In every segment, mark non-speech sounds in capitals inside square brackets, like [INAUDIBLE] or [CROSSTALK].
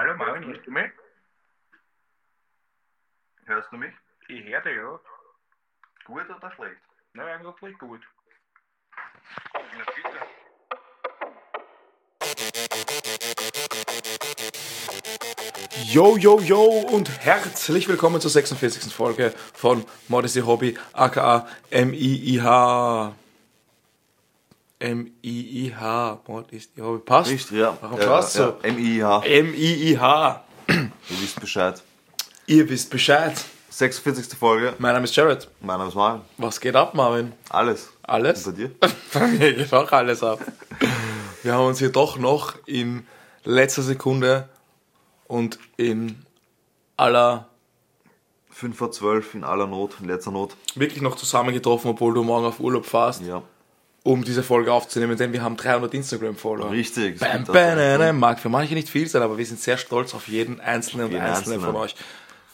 Hallo Marvin, hörst du mich? Hörst du mich? Ich höre dich, ja. Gut oder schlecht? Na, eigentlich gut. Na bitte. Yo, yo, yo und herzlich willkommen zur 46. Folge von Modesty Hobby, aka M-I-I-H. M-I-I-H. Modesty Hobby. Passt? Richtig, ja. Warum ja, passt ja, so? M-I-H. M-I-I-H. Ihr wisst Bescheid. Ihr wisst Bescheid. 46. Folge. Mein Name ist Jared. Mein Name ist Marvin. Was geht ab, Marvin? Alles. Alles? Und bei dir? Bei [LAUGHS] mir geht auch alles ab. Wir haben uns hier doch noch in letzter Sekunde und in aller 5 vor 12 in aller Not, in letzter Not. wirklich noch zusammengetroffen, obwohl du morgen auf Urlaub fährst, Ja. Um diese Folge aufzunehmen, denn wir haben 300 Instagram-Follower. Richtig. Bam, bam, bam, mag für manche nicht viel sein, aber wir sind sehr stolz auf jeden einzelnen und jeden einzelnen von Einzelnen. euch.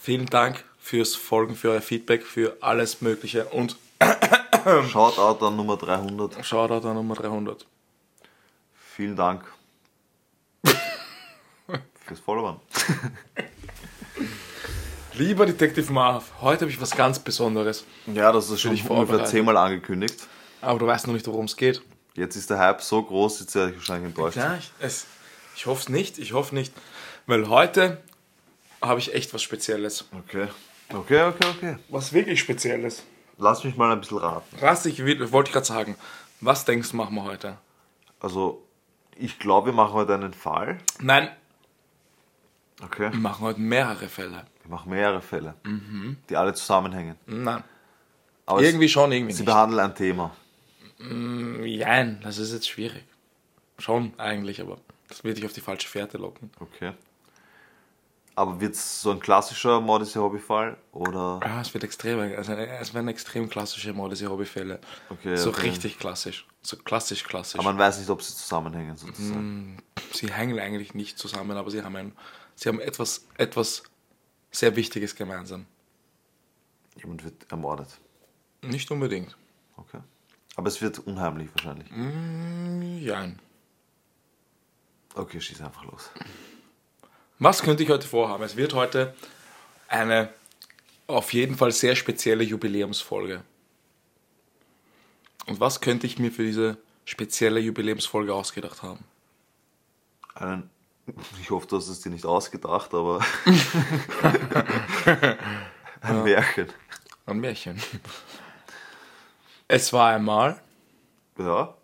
Vielen Dank fürs Folgen, für euer Feedback, für alles Mögliche und [COUGHS] Shoutout an Nummer 300. Shoutout an Nummer 300. Vielen Dank. [LAUGHS] Fürs Followern. [LAUGHS] Lieber Detective Marv, heute habe ich was ganz Besonderes, Ja, das ist schon ich ungefähr zehnmal angekündigt. Aber du weißt noch nicht, worum es geht. Jetzt ist der Hype so groß, jetzt werde ich wahrscheinlich enttäuscht. Ja, ich, es, ich hoffe es nicht, ich hoffe nicht, weil heute habe ich echt was Spezielles. Okay. Okay, okay, okay. Was wirklich Spezielles. Lass mich mal ein bisschen raten. Was ich wollte gerade sagen. Was denkst du, machen wir heute? Also, ich glaube, wir machen heute einen Fall. Nein, Okay. wir machen heute mehrere Fälle. Wir machen mehrere Fälle, die alle zusammenhängen. Nein. Aber es- Irgendwie schon, irgendwie Sie nicht. behandeln ein Thema. Nein, das ist jetzt schwierig. Schon eigentlich, aber das wird dich auf die falsche Fährte locken. Okay. Aber wird es so ein klassischer Modesty Hobbyfall oder Ah, es wird extrem, also es werden extrem klassische Modesy Hobbyfälle. Okay, so okay. richtig klassisch. So klassisch, klassisch. aber man weiß nicht, ob sie zusammenhängen sozusagen. sie hängen eigentlich nicht zusammen, aber sie haben ein, sie haben etwas, etwas sehr Wichtiges gemeinsam. Jemand wird ermordet. Nicht unbedingt. Okay. Aber es wird unheimlich wahrscheinlich. Ja. Okay, schieß einfach los. Was könnte ich heute vorhaben? Es wird heute eine auf jeden Fall sehr spezielle Jubiläumsfolge. Und was könnte ich mir für diese spezielle Jubiläumsfolge ausgedacht haben? Einen, ich hoffe, du hast es dir nicht ausgedacht, aber [LAUGHS] [LAUGHS] ein Märchen. Ein Märchen. Es war einmal Ja.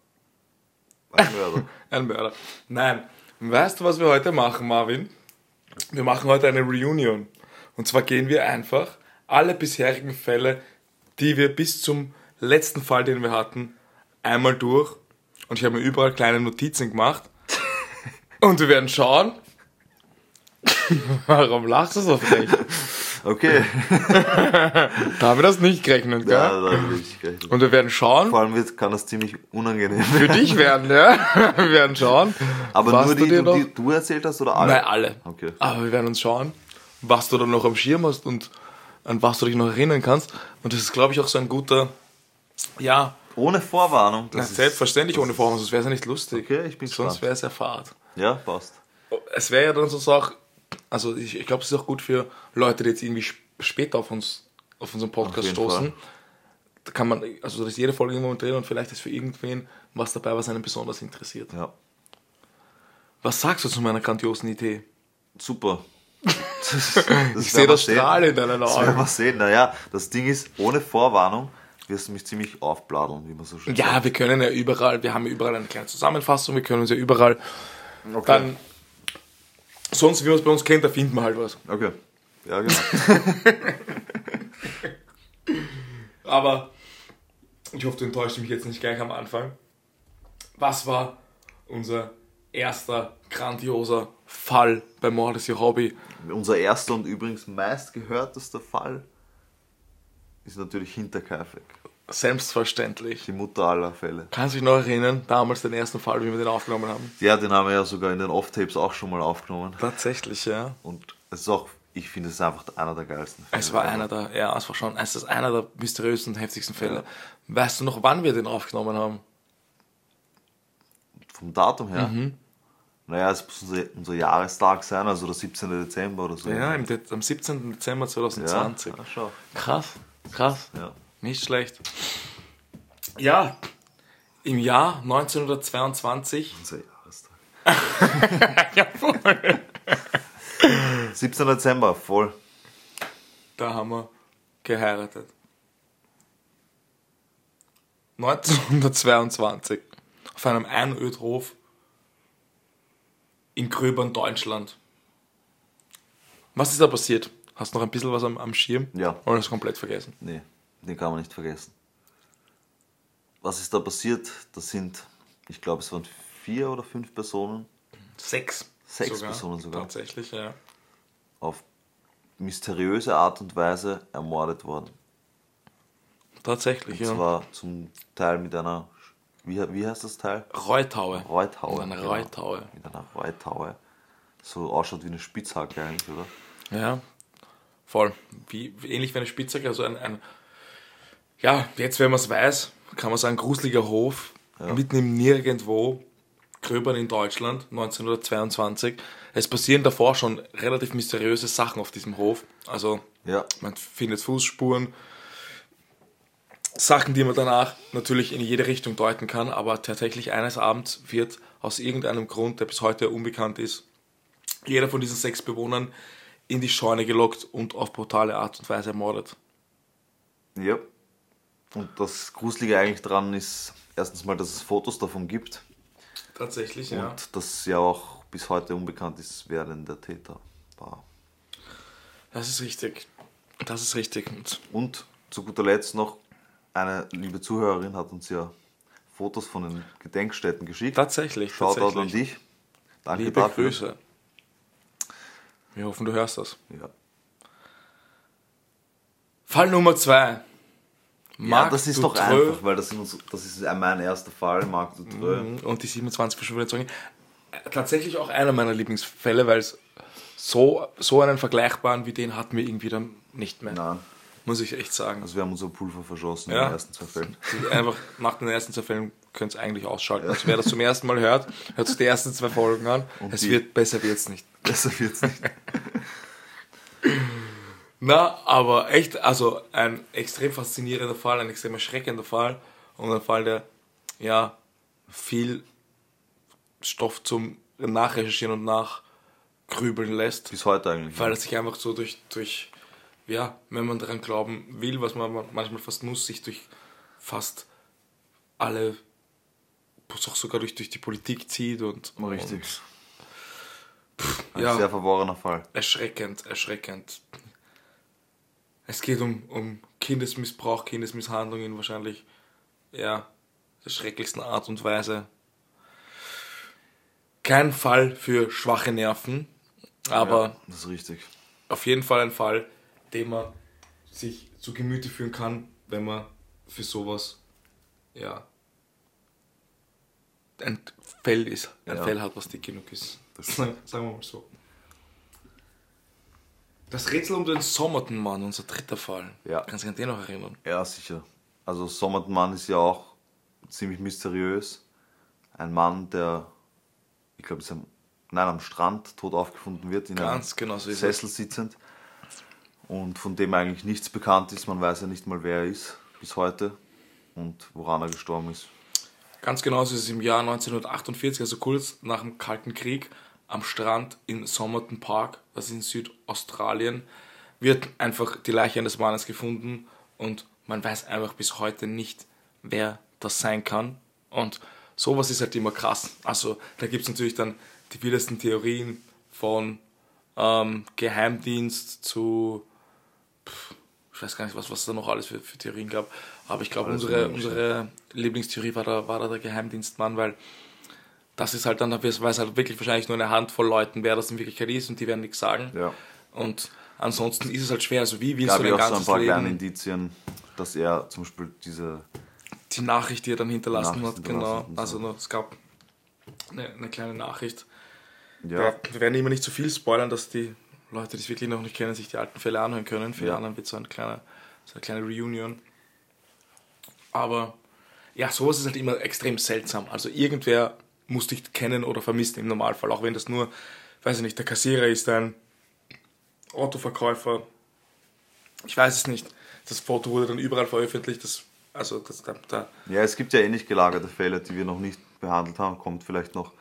Ein Mörder. [LAUGHS] ein Mörder. Nein, weißt du, was wir heute machen, Marvin? Wir machen heute eine Reunion. Und zwar gehen wir einfach alle bisherigen Fälle, die wir bis zum letzten Fall, den wir hatten, einmal durch. Und ich habe mir überall kleine Notizen gemacht. [LAUGHS] Und wir werden schauen. [LAUGHS] Warum lachst du so frech? Okay. Da haben wir das nicht gerechnet, gell? Ja, da will ich gleich. Und wir werden schauen. Vor allem wird, kann das ziemlich unangenehm Für werden. dich werden, ja? [LAUGHS] Wir werden schauen. Aber nur du die, die, noch- die du erzählt hast oder alle? Nein, alle. Okay. Aber wir werden uns schauen, was du dann noch am Schirm hast und an was du dich noch erinnern kannst. Und das ist, glaube ich, auch so ein guter, ja, Ohne Vorwarnung. na, Das ist- selbstverständlich ohne Vorhaben, sonst wäre es ja nicht lustig. Okay, ich bin Sonst wäre es ja fad. Ja, passt. Es wäre ja dann so auch, also ich, ich glaube, es ist auch gut für Leute, die jetzt irgendwie sp- später auf uns, auf unseren Podcast Auf stoßen. Fall. Da kann man, also da ist jede Folge irgendwo drin und vielleicht ist für irgendwen was dabei, was einen besonders interessiert. Ja. Was sagst du zu meiner grandiosen Idee? Super. [LAUGHS] Das, das Ich sehe das Strahl in deinen Das werden Augen. wir sehen. Naja, das Ding ist, ohne Vorwarnung wirst du mich ziemlich aufbladeln, wie man so schön Ja, wir können ja überall, wir haben ja überall eine kleine Zusammenfassung, wir können uns ja überall sagt. Okay. dann, sonst wie man es bei uns kennt, da finden wir halt was. okay. Ja, genau. [LAUGHS] Aber ich hoffe, du enttäuscht mich jetzt nicht gleich am Anfang. Was war unser erster grandioser Fall bei Mordes Your Hobby? Unser erster und übrigens meistgehörtester Fall ist natürlich Hinterkaifeck. Selbstverständlich. Die Mutter aller Fälle. Kannst du dich noch erinnern, damals den ersten Fall, wie wir den aufgenommen haben? Ja, den haben wir ja sogar in den Off-Tapes auch schon mal aufgenommen. Tatsächlich, ja. Und es ist auch, ich finde, es ist einfach einer der geilsten Fälle. Es war einer der, ja, es war schon, es ist einer der mysteriösen und heftigsten Fälle. Weißt du noch, wann wir den aufgenommen haben? Vom Datum her. Mhm. Naja, es muss unser, unser Jahrestag sein, also der 17. Dezember oder so. Ja, im De am 17. Dezember 2020. Ja. Krass, krass. Ja. Nicht schlecht. Ja, im Jahr 1922. Unser Jahrestag. [LAUGHS] Jawohl. 17. Dezember, voll. Da haben wir geheiratet. 1922. Auf einem Einödhof in Gröbern, Deutschland. Was ist da passiert? Hast du noch ein bisschen was am, am Schirm? Ja. Oder hast du komplett vergessen? Nee, den kann man nicht vergessen. Was ist da passiert? Das sind, ich glaube, es waren vier oder fünf Personen Sechs. Sechs Personen sogar. Tatsächlich, ja. auf mysteriöse Art und Weise ermordet worden. Tatsächlich, Und ja. zwar zum Teil mit einer, wie, wie heißt das Teil? Reutaue. Reuthaue. Mit einer genau. Reutaue. Mit einer Reuthaue. So ausschaut wie eine Spitzhacke eigentlich, oder? Ja, voll. Wie ähnlich wie eine Spitzhacke, also ein, ein ja, jetzt wenn man es weiß, kann man sagen, gruseliger Hof, mitten im Nirgendwo, Gröbern in Deutschland, 1922. Es passieren davor schon relativ mysteriöse Sachen auf diesem Hof. Also Ja. man findet Fußspuren, Sachen, die man danach natürlich in jede Richtung deuten kann, aber tatsächlich eines Abends wird aus irgendeinem Grund, der bis heute unbekannt ist, jeder von diesen sechs Bewohnern in die Scheune gelockt und auf brutale Art und Weise ermordet. Ja. Und das Gruselige eigentlich dran ist, erstens mal, dass es Fotos davon gibt Tatsächlich, und dass ja auch bis heute unbekannt ist, wer denn der Täter war. Das ist richtig. Das ist richtig. Und Und zu guter Letzt noch, eine liebe Zuhörerin hat uns ja Fotos von den Gedenkstätten geschickt. tatsächlich, Shoutout an dich. Danke Liebe dafür. Grüße. Wir hoffen, du hörst das. Ja. Fall Nummer zwei. Ja, Marc das ist doch Dutroux einfach, weil das, sind uns, das ist ja mein erster Fall, Marc Dutroux. und die 27 verschwundenen Zeugen. Äh, Tatsächlich auch einer meiner Lieblingsfälle, weil es so, so einen vergleichbaren wie den hatten wir irgendwie dann nicht mehr. Nein, Muss ich echt sagen. also wir haben unser Pulver verschossen in Ja. den ersten zwei Fällen. Einfach nach den ersten zwei Fällen könnt ihr eigentlich ausschalten. Also wer das zum ersten Mal hört, hört sich die ersten zwei Folgen an. es die- wird besser wird's nicht. Besser wird's nicht. [LAUGHS] Na, aber echt, also ein extrem faszinierender Fall, ein extrem erschreckender Fall und ein Fall, der ja viel Stoff zum Nachrecherchieren und Nachgrübeln lässt. Bis heute eigentlich. Weil es sich einfach so durch, durch, ja, wenn man daran glauben will, was man manchmal fast muss, sich durch fast alle, auch sogar durch, durch die Politik zieht und. Richtig. Und, Ein ja, sehr verworrener Fall. erschreckend, erschreckend. Es geht um, um Kindesmissbrauch, Kindesmisshandlung in wahrscheinlich, ja, der schrecklichsten Art und Weise. Kein Fall für schwache Nerven, aber Ja, das ist richtig. auf jeden Fall ein Fall, den man sich zu Gemüte führen kann, wenn man für sowas, ja, ein Fell ist, ein Ja. Fell hat, was dick genug ist. Das [LAUGHS] Sagen wir mal so. Das Rätsel um den Sommertenmann, unser dritter Fall. Ja. Kannst du dich an den noch erinnern? Ja, sicher. Also Sommermann ist ja auch ziemlich mysteriös. Ein Mann, der, ich glaube, am, nein, am Strand tot aufgefunden wird, in Ganz einem genau so Sessel sitzend. Und von dem eigentlich nichts bekannt ist. Man weiß ja nicht mal, wer er ist bis heute und woran er gestorben ist. Ganz genau so ist es im Jahr 1948, also kurz nach dem Kalten Krieg, am Strand in Somerton Park, das ist in Südaustralien, wird einfach die Leiche eines Mannes gefunden und man weiß einfach bis heute nicht, wer das sein kann. Und sowas ist halt immer krass. Also da gibt es natürlich dann die wildesten Theorien von ähm, Geheimdienst zu pff, ich weiß gar nicht, was, was es da noch alles für, für Theorien gab, aber ich glaube, unsere, unsere Lieblingstheorie war da, war da der Geheimdienstmann, weil das ist halt dann, da weiß halt wirklich wahrscheinlich nur eine Handvoll Leuten, wer das in Wirklichkeit ist und die werden nichts sagen. Ja. Und ansonsten ist es halt schwer. Also wie willst Gab du ja dein auch so ein ganzes paar kleine Leben, Indizien, dass er zum Beispiel diese die Nachricht, die er dann hinterlassen Nachricht hat, genau. hinterlassen so. Also es gab eine, eine kleine Nachricht. ja. Wir werden immer nicht zu viel spoilern, dass die Leute, die es wirklich noch nicht kennen, sich die alten Fälle anhören können. Für die Ja. anderen wird so kleine, so eine kleine Reunion. Aber ja, sowas ist halt immer extrem seltsam. Also irgendwer muss dich kennen oder vermissen im Normalfall. Auch wenn das nur, weiß ich nicht, der Kassierer ist, ein Autoverkäufer. Ich weiß es nicht. Das Foto wurde dann überall veröffentlicht. Das, also das, da, da Ja, es gibt ja ähnlich gelagerte Fälle, die wir noch nicht behandelt haben, kommt vielleicht noch,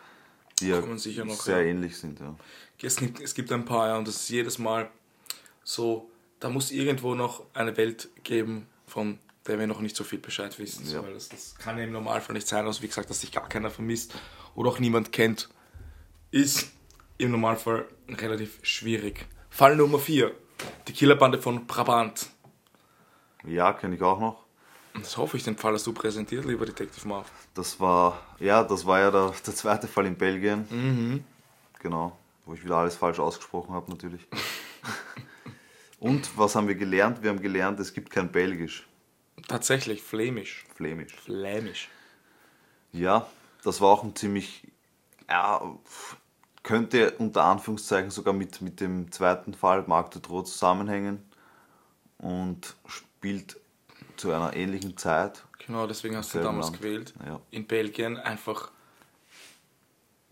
die ja noch, sehr ja. ähnlich sind. Ja. es, gibt, es gibt ein paar, ja, und das ist jedes Mal so, da muss irgendwo noch eine Welt geben, von der wir noch nicht so viel Bescheid wissen. Ja. weil das, das kann ja im Normalfall nicht sein, also wie gesagt, dass sich gar keiner vermisst oder auch niemand kennt, ist im Normalfall relativ schwierig. Fall Nummer 4. Die Killerbande von Brabant. Ja, kenne ich auch noch. Das hoffe ich, den Fall hast du präsentiert, lieber Detective Marv. Das war, ja, das war ja der, [LAUGHS] der zweite Fall in Belgien. Mhm. Genau, wo ich wieder alles falsch ausgesprochen habe natürlich. [LAUGHS] Und was haben wir gelernt? Wir haben gelernt, es gibt kein Belgisch, Tatsächlich, flämisch. Flämisch. Flämisch. Ja, das war auch ein ziemlich, ja, könnte unter Anführungszeichen sogar mit, mit dem zweiten Fall Marc de Trot zusammenhängen und spielt zu einer ähnlichen Zeit. Genau, deswegen hast du damals Land. gewählt. Ja. In Belgien einfach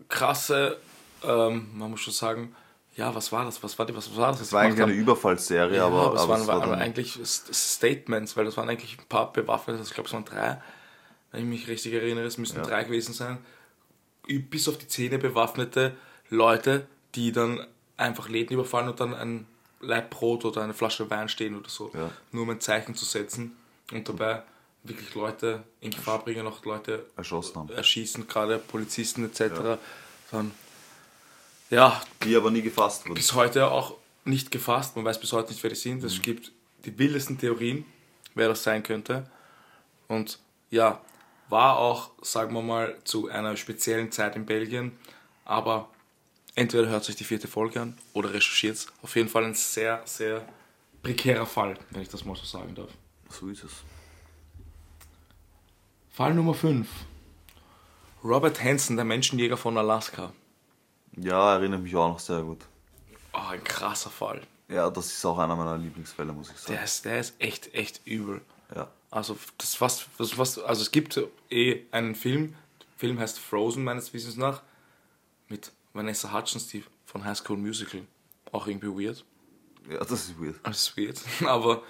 krasse, ähm, man muss schon sagen, ja, was war das? Was war, die, was war das? Es war eigentlich eine Überfallserie, ja, aber, aber, es aber waren, es war eigentlich Statements, weil das waren eigentlich ein paar bewaffnete, ich glaube es waren drei, wenn ich mich richtig erinnere, es müssten Ja. drei gewesen sein, bis auf die Zähne bewaffnete Leute, die dann einfach Läden überfallen und dann ein Laib Brot oder eine Flasche Wein stehen oder so, Ja. nur um ein Zeichen zu setzen und dabei wirklich Leute in Gefahr bringen, auch Leute erschossen haben. erschießen, gerade Polizisten etc. Dann, ja, Die aber nie gefasst wurden. bis heute auch nicht gefasst. Man weiß bis heute nicht, wer die sind. Mhm. Es gibt die wildesten Theorien, wer das sein könnte. Und ja, war auch, sagen wir mal, zu einer speziellen Zeit in Belgien. Aber entweder hört sich die vierte Folge an oder recherchiert es. Auf jeden Fall ein sehr, sehr prekärer Fall, wenn ich das mal so sagen darf. So ist es. Fall Nummer 5. Robert Hansen, der Menschenjäger von Alaska. Ja, erinnere mich auch noch sehr gut. Oh, ein krasser Fall. Ja, das ist auch einer meiner Lieblingsfälle, muss ich sagen. Der ist, der ist echt, echt übel. Ja. Also das fast, das fast, also es gibt eh einen Film, der Film heißt Frozen meines Wissens nach, mit Vanessa Hudgens, die von High School Musical. Auch irgendwie weird. ja, das ist weird. Das ist weird. [LAUGHS] Aber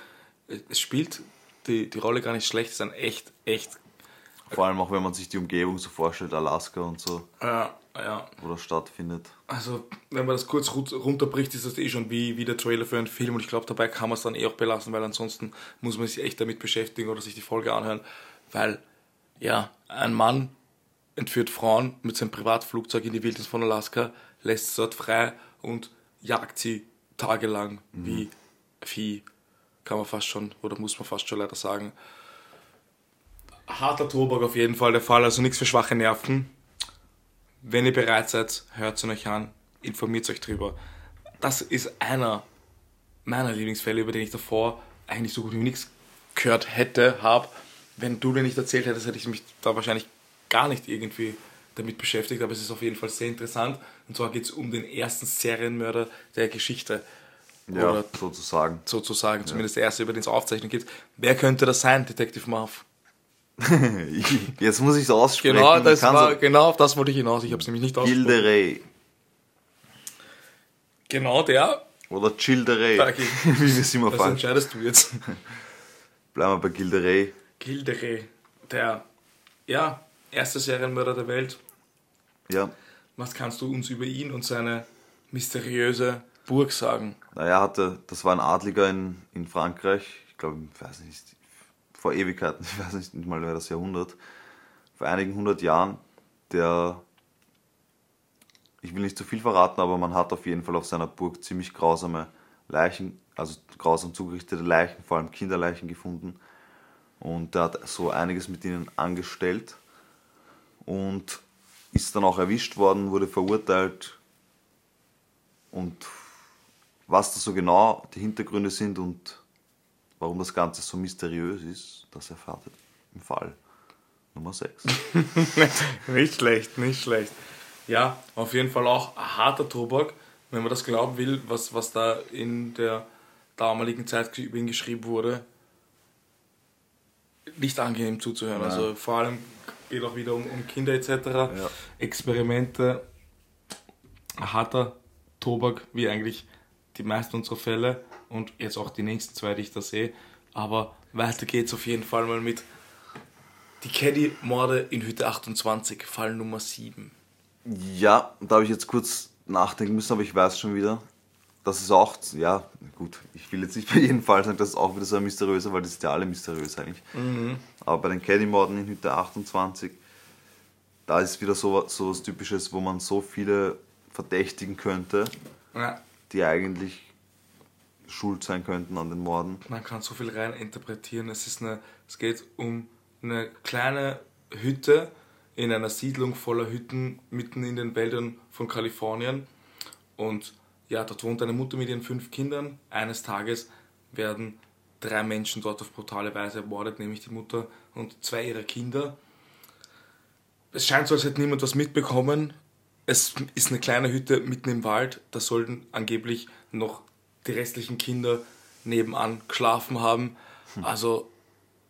es spielt die, die Rolle gar nicht schlecht. Es ist ein echt, echt, Vor allem auch, wenn man sich die Umgebung so vorstellt, Alaska und so, ja, ja. das stattfindet. Also, wenn man das kurz runterbricht, ist das eh schon wie, wie der Trailer für einen Film. Und ich glaube, dabei kann man es dann eh auch belassen, weil ansonsten muss man sich echt damit beschäftigen oder sich die Folge anhören. Weil, ja, ein Mann entführt Frauen mit seinem Privatflugzeug in die Wildnis von Alaska, lässt sie dort frei und jagt sie tagelang wie Vieh. Kann man fast schon, oder muss man fast schon leider sagen. Harter Tobak auf jeden Fall der Fall, also nichts für schwache Nerven. Wenn ihr bereit seid, hört es euch an, informiert euch drüber. Das ist einer meiner Lieblingsfälle, über den ich davor eigentlich so gut wie nichts gehört hätte, habe. Wenn du dir nicht erzählt hättest, hätte ich mich da wahrscheinlich gar nicht irgendwie damit beschäftigt, aber es ist auf jeden Fall sehr interessant. Und zwar geht es um den ersten Serienmörder der Geschichte. Ja, Oder sozusagen. sozusagen, zumindest der erste, über den es Aufzeichnungen gibt. Wer könnte das sein, Detective Marv? [LAUGHS] Jetzt muss ich es aussprechen. Genau, das war, genau auf das wollte ich hinaus. Ich habe es nämlich nicht ausgesprochen. Gilderey. Genau der. Oder Childerey. Danke. [LAUGHS] Wie wir es immer Das falsch. entscheidest du jetzt. [LAUGHS] Bleiben wir bei Gilderey. Gildere, der ja, erste Serienmörder der Welt. Ja. Was kannst du uns über ihn und seine mysteriöse Burg sagen? Naja, hatte, das war ein Adliger in, in Frankreich, ich glaube, ich weiß nicht, vor Ewigkeiten, [LAUGHS] ich weiß nicht mal mehr das Jahrhundert, vor einigen hundert Jahren, der, ich will nicht zu viel verraten, aber man hat auf jeden Fall auf seiner Burg ziemlich grausame Leichen, also grausam zugerichtete Leichen, vor allem Kinderleichen gefunden. Und er hat so einiges mit ihnen angestellt und ist dann auch erwischt worden, wurde verurteilt und was das so genau die Hintergründe sind und warum das Ganze so mysteriös ist, das erfahrt ihr im Fall Nummer 6. [LAUGHS] nicht schlecht, nicht schlecht. Ja, auf jeden Fall auch ein harter Tobak, wenn man das glauben will, was, was da in der damaligen Zeit über ihn geschrieben wurde. nicht angenehm zuzuhören. Also vor allem geht auch wieder um, um Kinder etc. Experimente, harter Tobak, wie eigentlich die meisten unserer Fälle und jetzt auch die nächsten zwei, die ich da sehe. Aber weiter geht's auf jeden Fall mal mit die Caddy-Morde in Hütte 28, Fall Nummer 7. Ja, da habe ich jetzt kurz nachdenken müssen, aber ich weiß schon wieder. Das ist auch, ja, gut, ich will jetzt nicht bei jedem Fall sagen, das ist auch wieder so ein mysteriöser, weil das ist ja alle mysteriös eigentlich. Aber bei den Caddy-Morden in Hütte 28, da ist wieder so, so was Typisches, wo man so viele verdächtigen könnte, Ja, die eigentlich schuld sein könnten an den Morden. man kann so viel rein interpretieren. Es, ist eine, es geht um eine kleine Hütte in einer Siedlung voller Hütten mitten in den Wäldern von Kalifornien. Und ja, dort wohnt eine Mutter mit ihren fünf Kindern. Eines Tages werden drei Menschen dort auf brutale Weise ermordet, nämlich die Mutter und zwei ihrer Kinder. Es scheint so, als hätte niemand was mitbekommen. Es ist eine kleine Hütte mitten im Wald. Da sollten angeblich noch die restlichen Kinder nebenan geschlafen haben. Also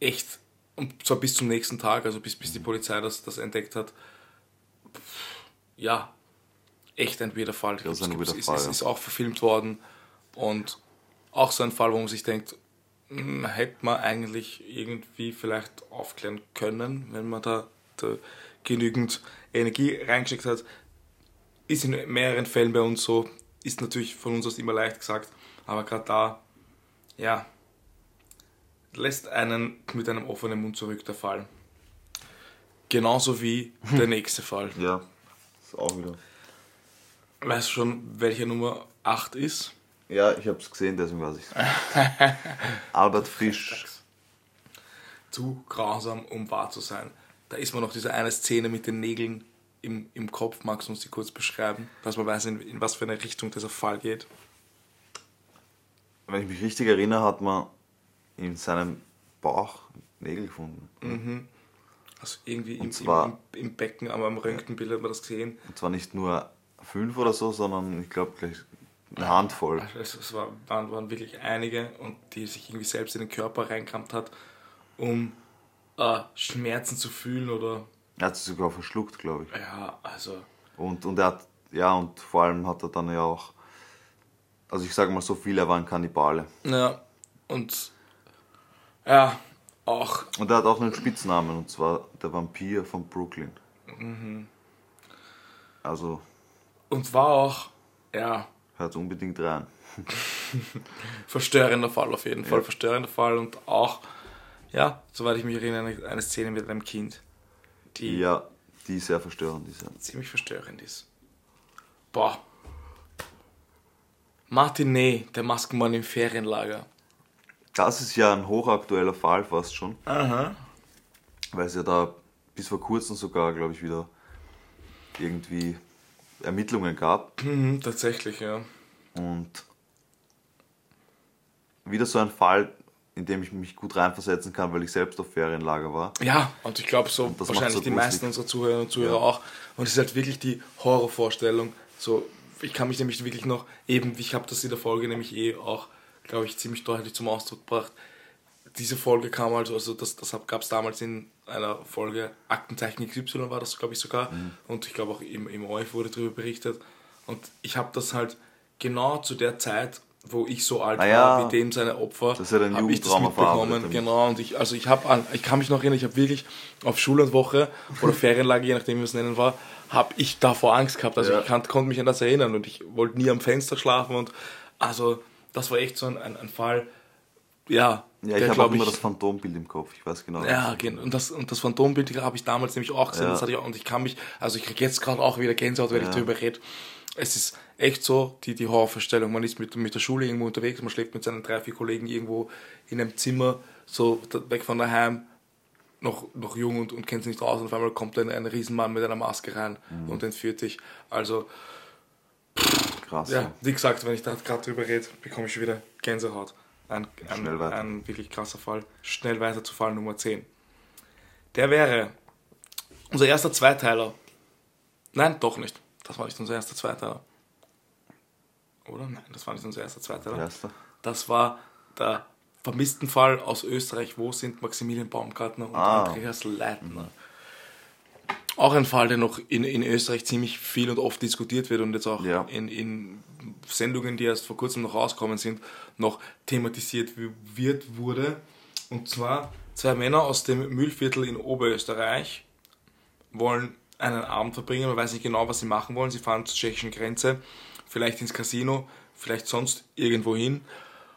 echt, und zwar bis zum nächsten Tag, also bis, bis die Polizei das, das entdeckt hat. Ja, echt ein weirder Fall. Das ist ein weirder Fall, ist, ja. ist auch verfilmt worden und auch so ein Fall, wo man sich denkt, hm, hätte man eigentlich irgendwie vielleicht aufklären können, wenn man da, da genügend Energie reingesteckt hat. Ist in mehreren Fällen bei uns so, ist natürlich von uns aus immer leicht gesagt, aber gerade da, ja, lässt einen mit einem offenen Mund zurück, der Fall. Genauso wie [LAUGHS] der nächste Fall. Ja, ist auch wieder. Weißt du schon, welche Nummer 8 ist? Ja, ich habe es gesehen, deswegen weiß ich [LAUGHS] Albert Frisch. Zu grausam, um wahr zu sein. Da ist mir noch diese eine Szene mit den Nägeln im, im Kopf. Magst du uns die kurz beschreiben, dass man weiß, in, in was für eine Richtung dieser Fall geht? Wenn ich mich richtig erinnere, hat man in seinem Bauch Nägel gefunden. Also irgendwie im, zwar- im, im, Becken, aber am Röntgenbild hat man das gesehen. Und zwar nicht nur fünf oder so, sondern ich glaube gleich eine Handvoll. Also es, es war, waren, waren wirklich einige und die sich irgendwie selbst in den Körper reinkramt hat, um äh, Schmerzen zu fühlen oder Er hat sie sogar verschluckt, glaube ich. ja, also Und, und er hat, ja, und vor allem hat er dann ja auch, also ich sage mal so viel, er war ein Kannibale. ja und ja, auch Und er hat auch einen Spitznamen, und zwar der Vampir von Brooklyn. Also und war auch ja hört unbedingt rein. [LAUGHS] verstörender Fall auf jeden Fall, verstörender Fall und auch ja, soweit ich mich erinnere, eine, eine Szene mit einem Kind, die Ja, die sehr verstörend ist. ja. ziemlich verstörend ist. Boah. Martinet, der Maskenmann im Ferienlager. Das ist ja ein hochaktueller Fall fast schon, Aha. weil es ja da bis vor kurzem sogar, glaube ich, wieder irgendwie Ermittlungen gab. Mhm, tatsächlich, ja. Und wieder so ein Fall, in dem ich mich gut reinversetzen kann, weil ich selbst auf Ferienlager war. Ja, und ich glaube so wahrscheinlich macht's die so meisten unserer Zuhörer und Zuhörer auch. Und es ist halt wirklich die Horrorvorstellung. So, ich kann mich nämlich wirklich noch eben, ich habe das in der Folge nämlich eh auch, glaube ich, ziemlich deutlich zum Ausdruck gebracht. Diese Folge kam also, also das, das gab es damals in einer Folge Aktenzeichen XY war das, glaube ich, sogar. Mhm. Und ich glaube auch im, im ORF wurde darüber berichtet. Und ich habe das halt genau zu der Zeit, wo ich so alt Ah ja. war, wie dem seine Opfer, Das hat ein hab ich das mitbekommen. Genau, und ich, also ich habe an, ich kann mich noch erinnern, ich habe wirklich auf Schullandwoche oder Ferienlage, je nachdem wie es nennen war, habe ich davor Angst gehabt. Also Ja. ich kann, konnte mich an das erinnern und ich wollte nie am Fenster schlafen und also das war echt so ein, ein, ein Fall, ja, Ja, ich der, habe auch immer das Phantombild im Kopf. Ich weiß genau. ja, genau. Und das, und das Phantombild habe ich damals nämlich auch gesehen. Ja. Das hatte ich auch, und ich kann mich, also ich kriege jetzt gerade auch wieder Gänsehaut, wenn ich Ja. darüber rede. Es ist echt so, die, die Horrorvorstellung. Man ist mit, mit der Schule irgendwo unterwegs, man schläft mit seinen drei, vier Kollegen irgendwo in einem Zimmer, so weg von daheim, noch, noch jung und, und kennt sich nicht raus. Und auf einmal kommt ein, ein Riesenmann mit einer Maske rein Mhm. und entführt dich. Also, Krass. ja, wie gesagt, wenn ich da gerade drüber rede, bekomme ich wieder Gänsehaut. Ein, ein, ein wirklich krasser Fall. Schnell weiter zu Fall Nummer 10. Der wäre unser erster Zweiteiler. Nein, doch nicht. Das war nicht unser erster Zweiteiler. Oder? Nein, das war nicht unser erster Zweiteiler. Erster. Das war der vermissten Fall aus Österreich. Wo sind Maximilian Baumgartner und Ah. Andreas Leitner? Auch ein Fall, der noch in, in Österreich ziemlich viel und oft diskutiert wird und jetzt auch Ja. in, in Sendungen, die erst vor kurzem noch rauskommen sind, noch thematisiert wird, wurde. Und zwar zwei Männer aus dem Mühlviertel in Oberösterreich wollen einen Abend verbringen. Man weiß nicht genau, was sie machen wollen. Sie fahren zur tschechischen Grenze, vielleicht ins Casino, vielleicht sonst irgendwo hin.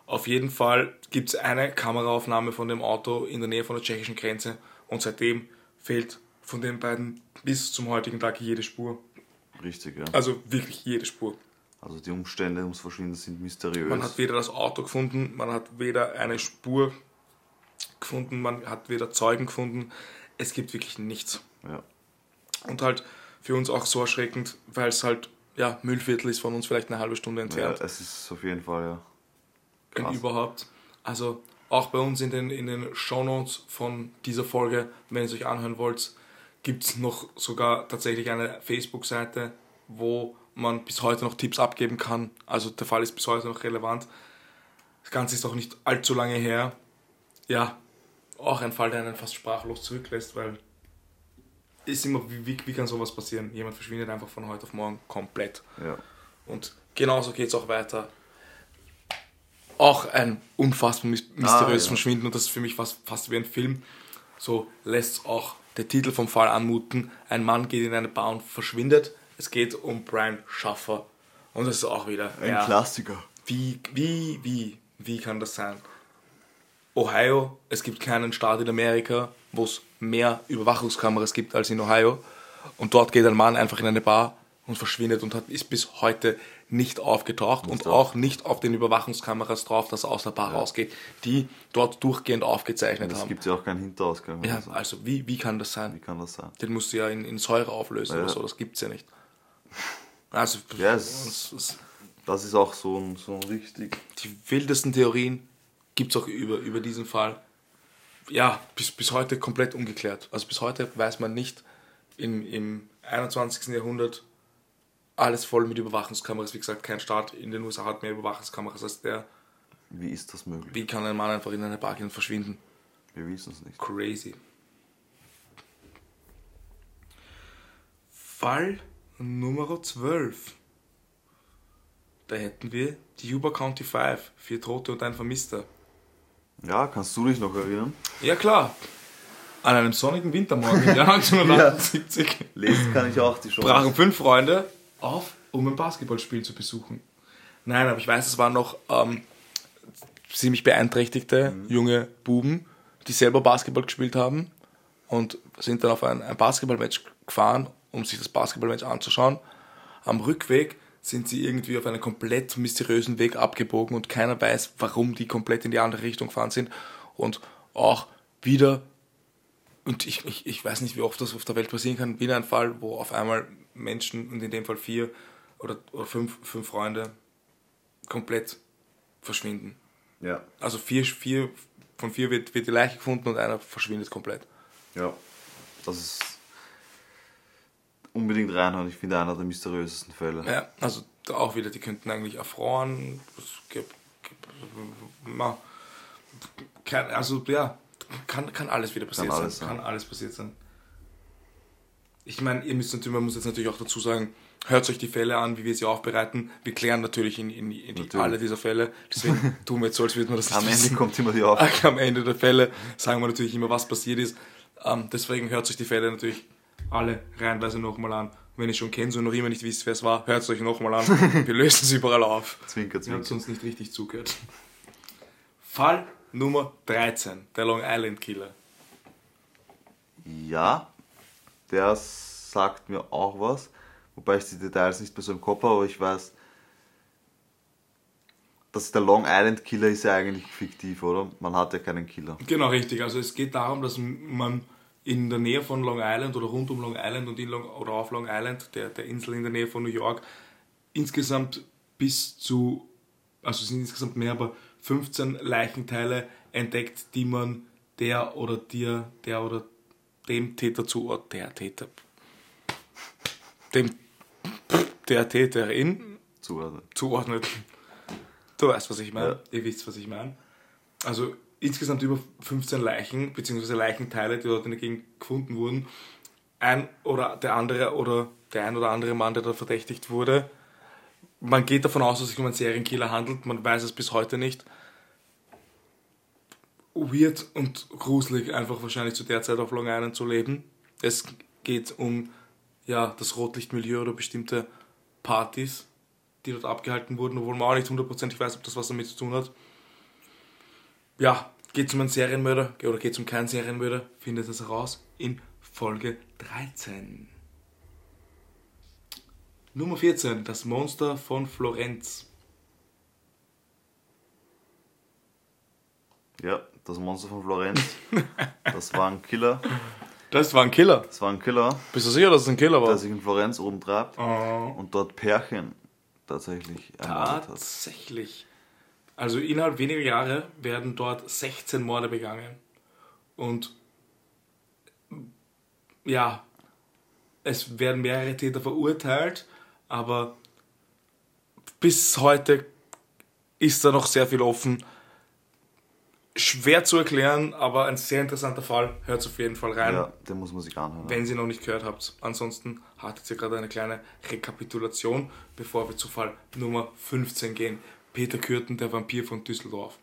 Auf jeden Fall gibt es eine Kameraaufnahme von dem Auto in der Nähe von der tschechischen Grenze und seitdem fehlt von den beiden bis zum heutigen Tag jede Spur. Richtig, ja. Also wirklich jede Spur. Also die Umstände ums Verschwinden sind mysteriös. Man hat weder das Auto gefunden, man hat weder eine Spur gefunden, man hat weder Zeugen gefunden. Es gibt wirklich nichts. ja. Und halt für uns auch so erschreckend, weil es halt, ja, Müllviertel ist von uns vielleicht eine halbe Stunde ja, entfernt. es ist auf jeden Fall, ja. Krass. überhaupt. Also auch bei uns in den, in den Shownotes von dieser Folge, wenn ihr es euch anhören wollt, gibt es noch sogar tatsächlich eine Facebook-Seite, wo man bis heute noch Tipps abgeben kann. Also der Fall ist bis heute noch relevant. Das Ganze ist auch nicht allzu lange her. Ja, auch ein Fall, der einen fast sprachlos zurücklässt, weil ist immer, wie, wie, wie kann sowas passieren? Jemand verschwindet einfach von heute auf morgen komplett. ja. Und genauso geht es auch weiter. Auch ein unfassbar mys- mysteriöses ja. Verschwinden und das ist für mich fast, fast wie ein Film. So lässt auch der Titel vom Fall anmuten. Ein Mann geht in eine Bar und verschwindet. Es geht um Brian Schaffer. Und das ist auch wieder. Ein ja, Klassiker. wie, wie, wie, wie kann das sein? Ohio, es gibt keinen Staat in Amerika, wo es mehr Überwachungskameras gibt als in Ohio. Und dort geht ein Mann einfach in eine Bar und verschwindet und hat, ist bis heute nicht aufgetaucht und auch nicht auf den Überwachungskameras drauf, dass er aus der Bar rausgeht, die dort durchgehend aufgezeichnet Es haben. gibt ja auch keinen Hinterausgang. Ja, so. also wie, wie kann das Wie sein? kann das sein? Den musst du ja in, in Säure auflösen Ja. oder so, das gibt's ja nicht. Also, Ja, es- es- es- Das ist auch so ein, so ein richtig. die wildesten Theorien gibt es auch über, über diesen Fall. Ja, bis, bis heute komplett ungeklärt. Also bis heute weiß man nicht im, im 21. Jahrhundert alles voll mit Überwachungskameras. Wie gesagt, kein Staat in den USA hat mehr Überwachungskameras als der. Wie ist das möglich? Wie kann ein Mann einfach in eine Bar gehen und verschwinden? Wir wissen es nicht. Crazy. Fall Nummer 12. Da hätten wir die Yuba County 5, vier Tote und ein Vermisster. Ja, kannst du dich noch erinnern? Ja klar. An einem sonnigen Wintermorgen im Jahr 1978 Lesen kann ich auch die Chance. brachen fünf Freunde auf, um ein Basketballspiel zu besuchen. Nein, aber ich weiß, es waren noch ähm, ziemlich beeinträchtigte junge Buben, die selber Basketball gespielt haben und sind dann auf ein, ein Basketballmatch gefahren, um sich das Basketballmatch anzuschauen. Am Rückweg sind sie irgendwie auf einen komplett mysteriösen Weg abgebogen und keiner weiß, warum die komplett in die andere Richtung gefahren sind. Und auch wieder, und ich, ich, ich weiß nicht, wie oft das auf der Welt passieren kann, wieder ein Fall, wo auf einmal Menschen, und in dem Fall vier oder, oder fünf, fünf Freunde, komplett verschwinden. Ja. Also vier, vier, von vier wird, wird die Leiche gefunden und einer verschwindet komplett. Ja. Das ist unbedingt reinhauen. Ich finde einer der mysteriösesten Fälle. Ja, also da auch wieder, die könnten eigentlich erfroren. Also ja, kann, kann alles wieder passiert Kann alles sein. sein. Kann alles passiert sein. Ich meine, ihr müsst natürlich, man muss jetzt natürlich auch dazu sagen, hört euch die Fälle an, wie wir sie aufbereiten. Wir klären natürlich in, in, in Natürlich. alle dieser Fälle. Deswegen [LAUGHS] tun wir jetzt so, als würden wir das Am Ende kommt immer die auf. [LAUGHS] Am Ende der Fälle sagen wir natürlich immer, was passiert ist. Ähm, deswegen hört euch die Fälle natürlich alle reihenweise nochmal an. Wenn ihr schon kennt und noch immer nicht wisst, wer es war, hört es euch nochmal an. [LAUGHS] Wir lösen sie überall auf. Zwinker, Ihr habt zwinker. uns nicht richtig zugehört. Fall Nummer 13, der Long Island Killer. Ja, der sagt mir auch was. Wobei ich die Details nicht mehr so im Kopf habe, aber ich weiß, dass der Long Island Killer ist ja eigentlich fiktiv, oder? Man hat ja keinen Killer. Genau, richtig. Also es geht darum, dass man in der Nähe von Long Island oder rund um Long Island und in Long, oder auf Long Island, der, der Insel in der Nähe von New York, insgesamt bis zu, also es sind insgesamt mehr, aber 15 Leichenteile entdeckt, die man der oder dir, der oder dem Täter zuordnet, der Täter, dem, der Täterin Zuordnen. zuordnet. Du weißt, was ich meine. Ja. Ihr wisst, was ich meine. Also insgesamt über 15 Leichen, beziehungsweise Leichenteile, die dort in der Gegend gefunden wurden. Ein oder der andere oder der ein oder andere Mann, der da verdächtigt wurde. Man geht davon aus, dass es sich um einen Serienkiller handelt, man weiß es bis heute nicht. Weird und gruselig, einfach wahrscheinlich zu der Zeit auf Long Island zu leben. Es geht um ja, das Rotlichtmilieu oder bestimmte Partys, die dort abgehalten wurden, obwohl man auch nicht hundertprozentig weiß, ob das was damit zu tun hat. Ja, geht es um einen Serienmörder oder geht es um keinen Serienmörder, findet es heraus in Folge 13. Nummer 14, das Monster von Florenz. Ja, das Monster von Florenz. Das war ein Killer. Das war ein Killer. Das war ein Killer, Bist du sicher, dass es ein Killer der war? sich in Florenz rumtreibt Oh. und dort Pärchen tatsächlich ermordet hat. Tatsächlich. Also innerhalb weniger Jahre werden dort 16 Morde begangen. Und ja, es werden mehrere Täter verurteilt, aber bis heute ist da noch sehr viel offen. Schwer zu erklären, aber ein sehr interessanter Fall. Hört auf jeden Fall rein Ja, den muss man sich anhören. wenn Sie noch nicht gehört habt. Ansonsten hattet ihr gerade eine kleine Rekapitulation, bevor wir zu Fall Nummer 15 gehen. Peter Kürten, der Vampir von Düsseldorf.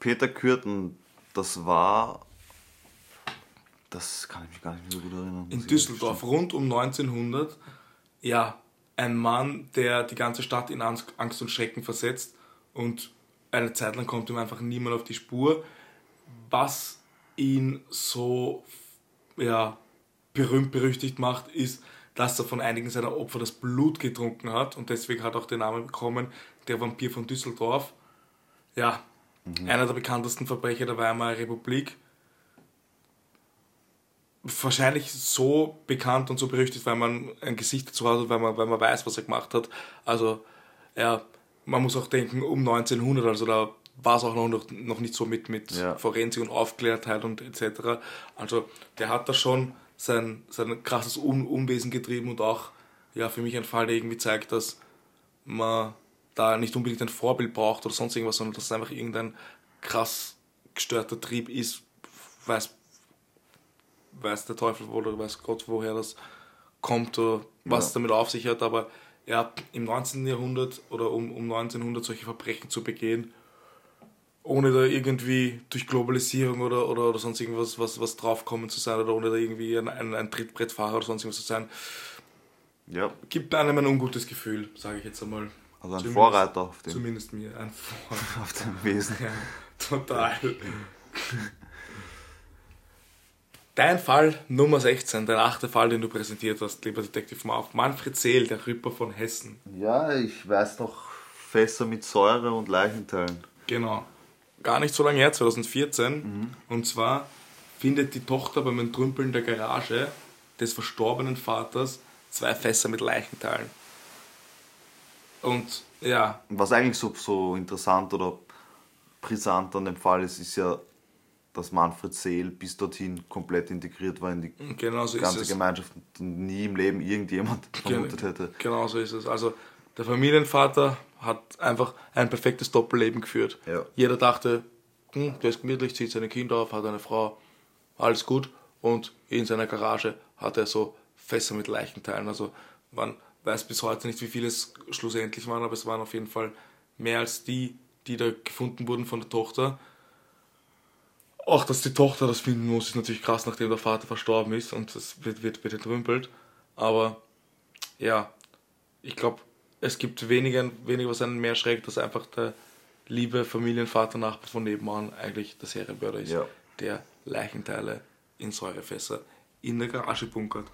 Peter Kürten, das war. Das kann ich mich gar nicht mehr so gut erinnern. In Düsseldorf, rund um 1900, ja, ein Mann, der die ganze Stadt in Angst und Schrecken versetzt und eine Zeit lang kommt ihm einfach niemand auf die Spur, was ihn so ja, berühmt berüchtigt macht, ist, dass er von einigen seiner Opfer das Blut getrunken hat und deswegen hat er auch den Namen bekommen, der Vampir von Düsseldorf. Ja, einer der bekanntesten Verbrecher der Weimarer Republik. Wahrscheinlich so bekannt und so berüchtigt, weil man ein Gesicht dazu hat und weil man, weil man weiß, was er gemacht hat. Also, ja, man muss auch denken, um 1900, also da war es auch noch, noch nicht so mit, mit Ja. Forensik und Aufklärtheit und etc. Also, der hat da schon sein, sein krasses Un Unwesen getrieben und auch, ja, für mich ein Fall, der irgendwie zeigt, dass man da nicht unbedingt ein Vorbild braucht oder sonst irgendwas, sondern dass es einfach irgendein krass gestörter Trieb ist, weiß, weiß der Teufel wohl oder weiß Gott, woher das kommt oder was Ja. es damit auf sich hat, aber ja, im 19. Jahrhundert oder um, um 1900 solche Verbrechen zu begehen, ohne da irgendwie durch Globalisierung oder, oder, oder sonst irgendwas was, was draufkommen zu sein oder ohne da irgendwie ein, ein, ein Trittbrettfahrer oder sonst irgendwas zu sein, Ja, gibt einem ein ungutes Gefühl, sage ich jetzt einmal. also ein Zumindest- Vorreiter auf dem, Zumindest mir. Ein Vorreiter. [LAUGHS] auf dem Wesen. Ja, total. Dein Fall Nummer 16, dein achter Fall, den du präsentiert hast, lieber Detective Marv. Manfred Seel, der Ripper von Hessen. Ja, ich weiß noch Fässer mit Säure und Leichenteilen. Genau. Gar nicht so lange her, 2014. Und zwar findet die Tochter beim Entrümpeln der Garage des verstorbenen Vaters zwei Fässer mit Leichenteilen. Und ja, Was eigentlich so, so interessant oder brisant an dem Fall ist, ist ja, dass Manfred Seel bis dorthin komplett integriert war in die genau so ganze. Gemeinschaft und nie im Leben irgendjemand vermutet hätte. Genau so ist es. Also der Familienvater hat einfach ein perfektes Doppelleben geführt. Ja. Jeder dachte, hm, der ist gemütlich, zieht seine Kinder auf, hat eine Frau, alles gut. Und in seiner Garage hat er so Fässer mit Leichenteilen. Also man weiß bis heute nicht, wie viele es schlussendlich waren, aber es waren auf jeden Fall mehr als die, die da gefunden wurden von der Tochter. Auch, dass die Tochter das finden muss, ist natürlich krass, nachdem der Vater verstorben ist und das wird, wird, wird entrümpelt. Aber ja, ich glaube, es gibt weniger, weniger, was einen mehr schreckt, dass einfach der liebe Familienvater Nachbar von nebenan eigentlich der Serienmörder ist, Ja. der Leichenteile in Säurefässer in der Garage bunkert.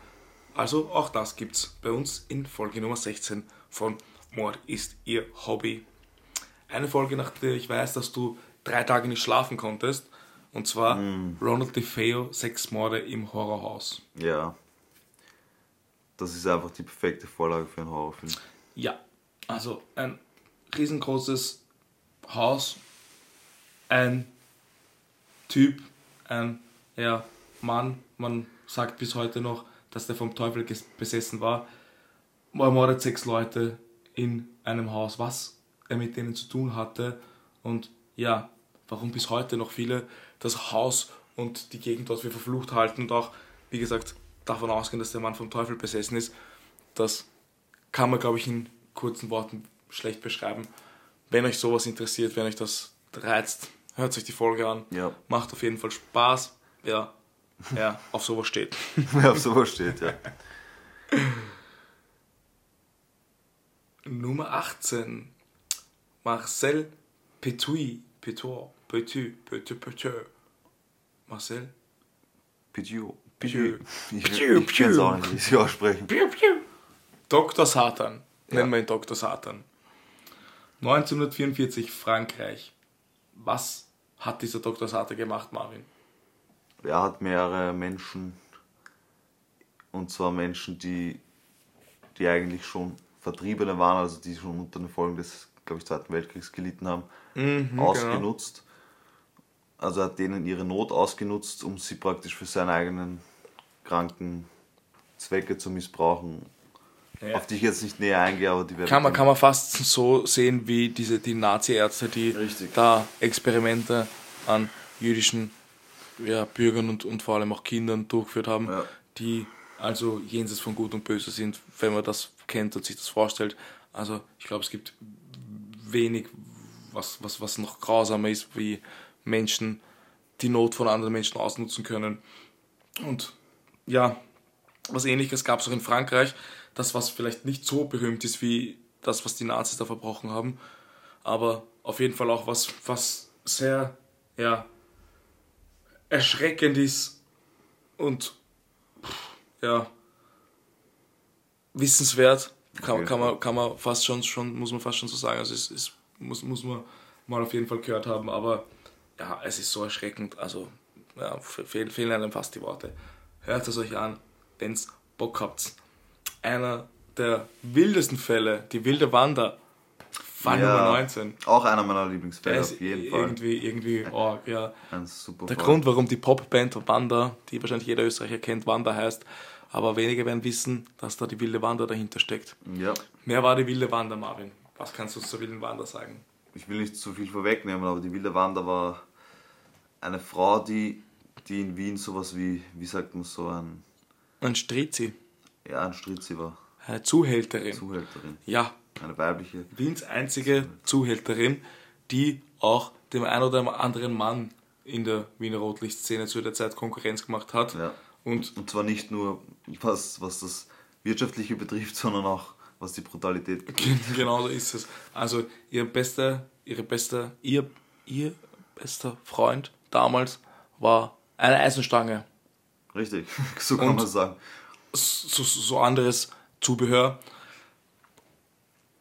Also auch das gibt's bei uns in Folge Nummer 16 von Mord ist ihr Hobby. Eine Folge, nach der ich weiß, dass du drei Tage nicht schlafen konntest. Und zwar Ronald DeFeo, Sechs Morde im Horrorhaus. Ja. Das ist einfach die perfekte Vorlage für einen Horrorfilm. Ja, also ein riesengroßes Haus, ein Typ, ein ja, Mann, man sagt bis heute noch, dass der vom Teufel besessen war, er ermordet sechs Leute in einem Haus, was er mit denen zu tun hatte und ja, warum bis heute noch viele das Haus und die Gegend dort für verflucht halten und auch, wie gesagt, davon ausgehen, dass der Mann vom Teufel besessen ist. Das kann man, glaube ich, in kurzen Worten schlecht beschreiben. Wenn euch sowas interessiert, wenn euch das reizt, hört euch die Folge an. Ja. Macht auf jeden Fall Spaß, wer ja, [LAUGHS] auf sowas steht. [LAUGHS] Wer auf sowas steht, ja. Nummer 18. Marcel Petui. Petor. Petit. Petit. Petit. Marcel. Pidieu. Ich, Pidieu, ich kann es auch nicht, wie sie aussprechen. Piu, piu. Dr. Satan. Ja. Nennen wir ihn Dr. Satan. 1944 Frankreich. Was hat dieser Dr. Satan gemacht, Marvin? Er hat mehrere Menschen, und zwar Menschen, die, die eigentlich schon Vertriebene waren, also die schon unter den Folgen des, glaube ich, Zweiten Weltkriegs gelitten haben, Mhm, ausgenutzt. Also hat denen ihre Not ausgenutzt, um sie praktisch für seine eigenen kranken Zwecke zu missbrauchen. Ja. Auf die ich jetzt nicht näher eingehe, aber die werden. Kann man, kann man fast so sehen wie diese, die Nazi-Ärzte, die Richtig. da Experimente an jüdischen ja, Bürgern und, und vor allem auch Kindern durchgeführt haben, Ja. die also jenseits von Gut und Böse sind, wenn man das kennt und sich das vorstellt. Also ich glaube, es gibt wenig, was, was, was noch grausamer ist, wie Menschen die Not von anderen Menschen ausnutzen können. Und ja, was ähnliches gab es auch in Frankreich. Das, was vielleicht nicht so berühmt ist wie das, was die Nazis da verbrochen haben. Aber auf jeden Fall auch was, was sehr, ja, erschreckend ist und, ja, wissenswert. Kann, kann, man, kann man fast schon, schon, muss man fast schon so sagen. Also es, es muss, muss man mal auf jeden Fall gehört haben. Aber ja, es ist so erschreckend. Also, ja, fehl, fehlen einem fast die Worte. Hört es euch an, wenn's Bock habt. Einer der wildesten Fälle, die wilde Wander, Fall Ja, Nummer 19. Auch einer meiner Lieblingsfälle, auf jeden Fall. irgendwie, irgendwie arg, ja. Ein super Der Fall. Grund, warum die Popband Wanda, die wahrscheinlich jeder Österreicher kennt, Wanda heißt, aber wenige werden wissen, dass da die wilde Wander dahinter steckt. Ja, Wer war die wilde Wander, Marvin? Was kannst du zur wilden Wander sagen? ich will nicht zu viel vorwegnehmen, aber die Wilde Wanda war eine Frau, die, die in Wien sowas wie, wie sagt man so, ein, Ein Strizi, ja, ein Stritzi war. eine Zuhälterin. Zuhälterin. ja, Eine weibliche. Wiens einzige Zuhälterin, die auch dem ein oder anderen Mann in der Wiener Rotlichtszene zu der Zeit Konkurrenz gemacht hat. Ja. Und Und zwar nicht nur, was, was das Wirtschaftliche betrifft, sondern auch, was die Brutalität betrifft. genau so ist es. Also ihr bester, ihre beste, ihr, ihr bester Freund damals war eine Eisenstange. Richtig, [LAUGHS] so kann man sagen. so, so anderes Zubehör.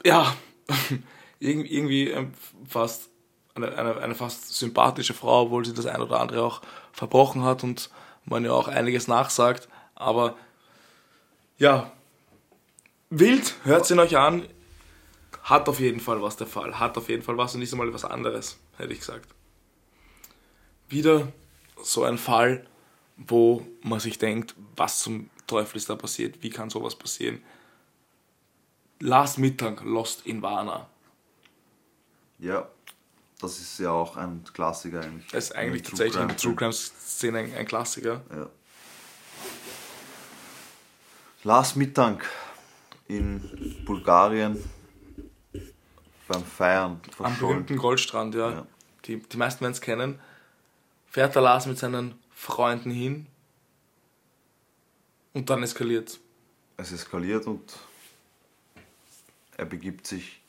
Ja, [LAUGHS] irgendwie, ähm, fast eine, eine, eine fast sympathische Frau, obwohl sie das ein oder andere auch verbrochen hat und man ja auch einiges nachsagt. Aber ja, wild, hört ihn euch an. Hat auf jeden Fall was der Fall. Hat auf jeden Fall was und nicht einmal was anderes, hätte ich gesagt. Wieder so ein Fall, wo man sich denkt, was zum Teufel ist da passiert, wie kann sowas passieren. Last Mittag, Lost in Varna. Ja, das ist ja auch ein Klassiker eigentlich. Das ist eigentlich True tatsächlich in der. True Crime Szene ein, ein Klassiker. Ja. Last Mittag in Bulgarien beim Feiern Am berühmten Goldstrand, ja. Ja. Die, die meisten werden es kennen. Fährt der Lars mit seinen Freunden hin und dann eskaliert Es eskaliert und er begibt sich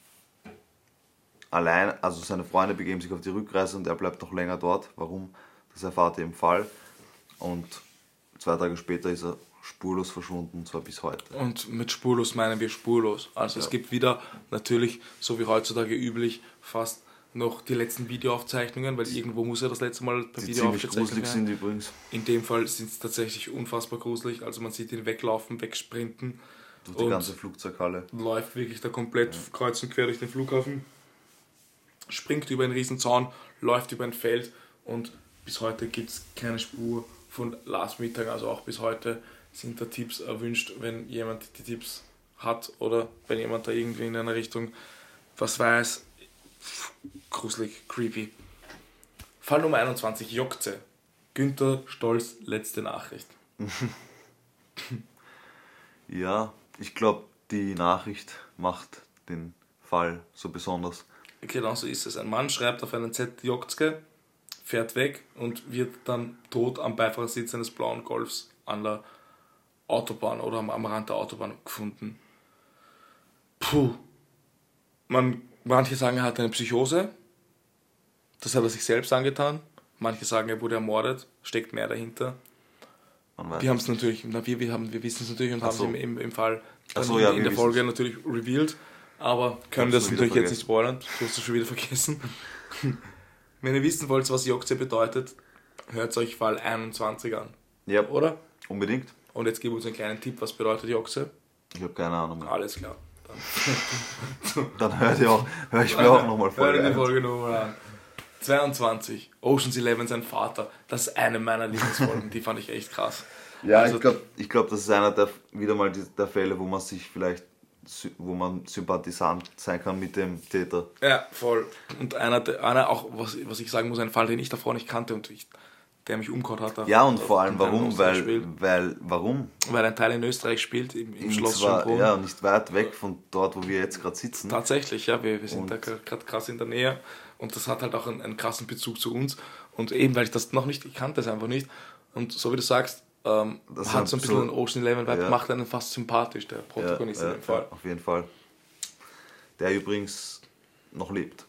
allein, also seine Freunde begeben sich auf die Rückreise und er bleibt noch länger dort. Warum? Das erfahrt ihr im Fall. Und zwei Tage später ist er spurlos verschwunden, und zwar bis heute. Und mit spurlos meinen wir spurlos. Also es Ja. gibt wieder natürlich, so wie heutzutage üblich, fast noch die letzten Videoaufzeichnungen, weil irgendwo muss ja das letzte Mal per Die Video aufgezeichnet gruselig werden. sind übrigens. In dem Fall sind es tatsächlich unfassbar gruselig. Also man sieht ihn weglaufen, wegsprinten Durch die ganze Flugzeughalle. läuft wirklich da komplett kreuz und quer durch den Flughafen, springt über einen riesen Zaun, läuft über ein Feld und bis heute gibt es keine Spur von Lars Mittag. Also auch bis heute sind da Tipps erwünscht, wenn jemand die Tipps hat oder wenn jemand da irgendwie in einer Richtung was weiß. Gruselig, creepy. Fall Nummer 21, Jokze. Günther Stolz, letzte Nachricht. [LAUGHS] Ja, ich glaube, die Nachricht macht den Fall so besonders. Genau so ist es. Ein Mann schreibt auf einen Z Jokzke, fährt weg und wird dann tot am Beifahrersitz eines blauen Golfs an der Autobahn oder am, am Rand der Autobahn gefunden. Puh. Man, manche sagen, er hat eine Psychose. Das hat er sich selbst angetan. Manche sagen, er wurde ermordet. Steckt mehr dahinter. Wir haben es natürlich, na, wir, wir, haben, wir wissen es natürlich und haben es so. im, im, im Fall so, in, ja, in der. Folge natürlich revealed, aber können das natürlich jetzt nicht spoilern. Du hast es schon wieder vergessen. [LAUGHS] Wenn ihr wissen wollt, was Jokze bedeutet, hört euch Fall 21 an, Ja, oder? unbedingt. Und jetzt gib uns einen kleinen Tipp, was bedeutet Jokze? Ich habe keine Ahnung mehr. Alles klar. [LAUGHS] Dann hör ich, auch, hör ich mir auch nochmal Hör Folge dir die. Folge nochmal an. 22. Ocean's Eleven, sein Vater. Das ist eine meiner Lieblingsfolgen. Die fand ich echt krass. Ja, Also- ich glaube, ich glaub, das ist einer der, wieder mal die, der Fälle, wo man sich vielleicht, wo man sympathisant sein kann mit dem Täter. Ja, voll. Und einer, einer auch, was, was ich sagen muss, ein Fall, den ich davor nicht kannte und ich, der mich umgehauen hat. Ja, und vor allem warum? Weil, weil, warum? weil ein Teil in Österreich spielt, im, im Schloss Schönbrunn. ja, nicht weit weg von dort, wo wir jetzt gerade sitzen. Tatsächlich, ja, wir, wir sind Und- da gerade krass in der Nähe und das hat halt auch einen, einen krassen Bezug zu uns. Und eben, weil ich das noch nicht, ich kannte es einfach nicht. Und so wie du sagst, ähm, Das hat so ein so- bisschen einen Ocean Eleven Vibe, ja. macht einen fast sympathisch, der ja, Protagonist ja, in dem Fall. ja, auf jeden Fall. Der übrigens noch lebt.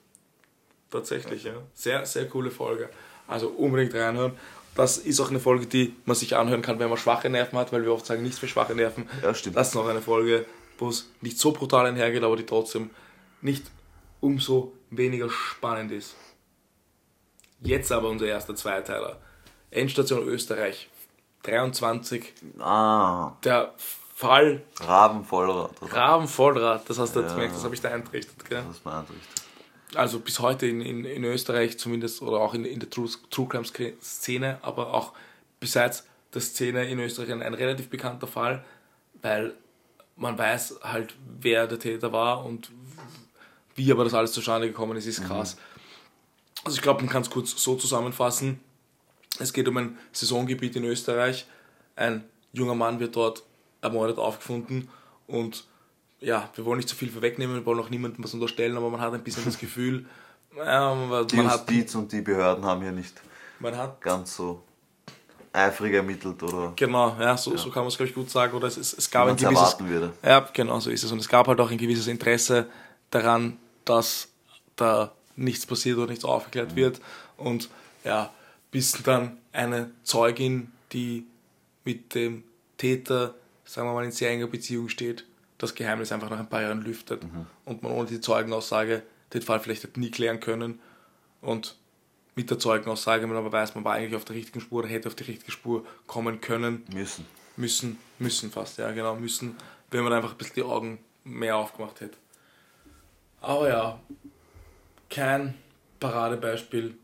Tatsächlich, ja. Sehr, sehr coole Folge. Also unbedingt reinhören. Das ist auch eine Folge, die man sich anhören kann, wenn man schwache Nerven hat, weil wir oft sagen, nichts für schwache Nerven. Ja, stimmt. Das ist noch eine Folge, wo es nicht so brutal einhergeht, aber die trotzdem nicht umso weniger spannend ist. Jetzt aber unser erster Zweiteiler. Endstation Österreich. 23. Ah, Der Fall Rabenvollrad. Rabenvollrad. Das hast du Ja. gemerkt, das habe ich da eintrichtet. Gell? Das ist mir eintrichtet. Also bis heute in, in, in Österreich zumindest oder auch in, in der True, True Crime Szene, aber auch besides der Szene in Österreich ein, ein relativ bekannter Fall, weil man weiß halt, wer der Täter war und wie aber das alles zustande gekommen ist, ist krass. Also ich glaube, man kann es kurz so zusammenfassen. Es geht um ein Saisongebiet in Österreich. Ein junger Mann wird dort ermordet aufgefunden und ja, wir wollen nicht zu viel vorwegnehmen, wir wollen auch niemandem was unterstellen, aber man hat ein bisschen das [LAUGHS] Gefühl, ja, man, Die man, hat, Justiz und die Behörden haben hier nicht man hat ganz so eifrig ermittelt oder Genau, ja, so, so kann man es, glaube ich, gut sagen. Oder es, es, es gab ein es gewisses. Ja, genau, so ist es. Und es gab halt auch ein gewisses Interesse daran, dass da nichts passiert oder nichts aufgeklärt wird. Und ja, bis dann eine Zeugin, die mit dem Täter, sagen wir mal, in sehr enger Beziehung steht, das Geheimnis einfach nach ein paar Jahren lüftet und man ohne die Zeugenaussage den Fall vielleicht hätte nie klären können. Und mit der Zeugenaussage, man aber weiß, man war eigentlich auf der richtigen Spur oder hätte auf die richtige Spur kommen können, Müssen. müssen, müssen fast, ja genau, müssen, wenn man einfach ein bisschen die Augen mehr aufgemacht hätte. Aber ja, kein Paradebeispiel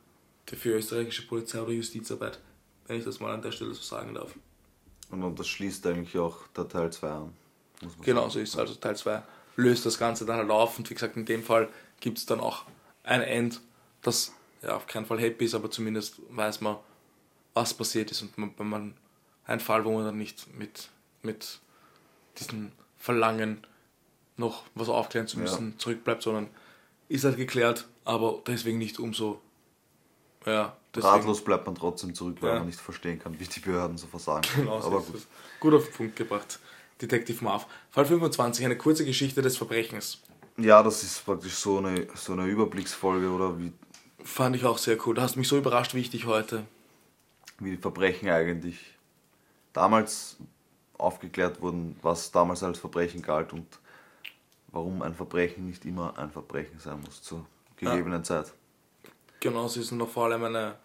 für österreichische Polizei oder Justizarbeit, wenn ich das mal an der Stelle so sagen darf. Und das schließt eigentlich auch der Teil 2 an. Genau so ist es. Also Teil 2 löst das Ganze dann halt auf und wie gesagt, in dem Fall gibt es dann auch ein End, das ja auf keinen Fall happy ist, aber zumindest weiß man, was passiert ist und man, wenn man ein Fall, wo man dann nicht mit, mit diesem Verlangen noch was aufklären zu müssen zurückbleibt, sondern ist halt geklärt, aber deswegen nicht umso ja, deswegen, Ratlos bleibt man trotzdem zurück, weil Ja. man nicht verstehen kann, wie die Behörden so versagen. Genau, Aber gut. Gut auf den Punkt gebracht. Detective Marv. Fall 25, eine kurze Geschichte des Verbrechens. Ja, das ist praktisch so eine, so eine Überblicksfolge oder wie, Fand ich auch sehr cool. Du hast mich so überrascht, wie ich dich heute. wie die Verbrechen eigentlich damals aufgeklärt wurden, was damals als Verbrechen galt und warum ein Verbrechen nicht immer ein Verbrechen sein muss zur gegebenen Zeit. Genau, es ist noch vor allem eine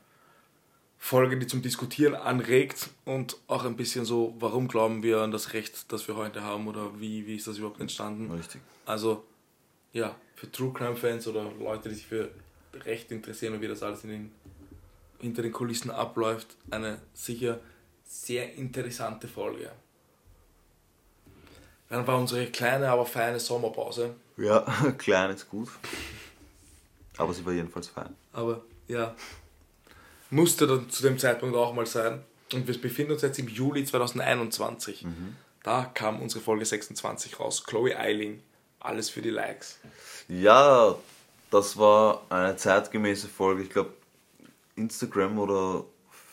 Folge, die zum Diskutieren anregt und auch ein bisschen so, warum glauben wir an das Recht, das wir heute haben oder wie, wie ist das überhaupt entstanden. Richtig. Also, ja, für True Crime Fans oder Leute, die sich für Recht interessieren und wie das alles in den, hinter den Kulissen abläuft, eine sicher sehr interessante Folge. Dann war unsere kleine, aber feine Sommerpause. Ja, [LAUGHS] klein ist gut. Aber sie war jedenfalls fein. Aber ja, musste dann zu dem Zeitpunkt auch mal sein. Und wir befinden uns jetzt im Juli 2021. Da kam unsere Folge 26 raus. Chloe Eiling. Alles für die Likes. Ja, das war eine zeitgemäße Folge. Ich glaube, Instagram oder